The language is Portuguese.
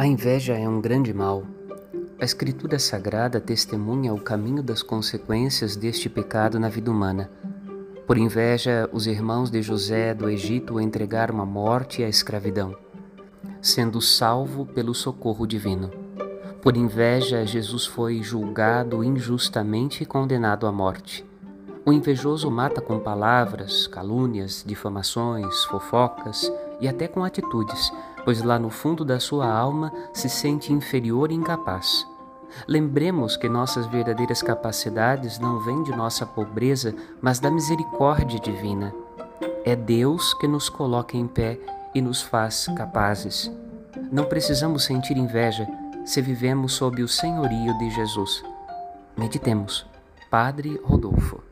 A inveja é um grande mal. A Escritura Sagrada testemunha o caminho das consequências deste pecado na vida humana. Por inveja, os irmãos de José do Egito entregaram à morte e à escravidão, sendo salvo pelo socorro divino. Por inveja, Jesus foi julgado injustamente e condenado à morte. O invejoso mata com palavras, calúnias, difamações, fofocas e até com atitudes pois lá no fundo da sua alma se sente inferior e incapaz. Lembremos que nossas verdadeiras capacidades não vêm de nossa pobreza, mas da misericórdia divina. É Deus que nos coloca em pé e nos faz capazes. Não precisamos sentir inveja se vivemos sob o senhorio de Jesus. Meditemos. Padre Rodolfo.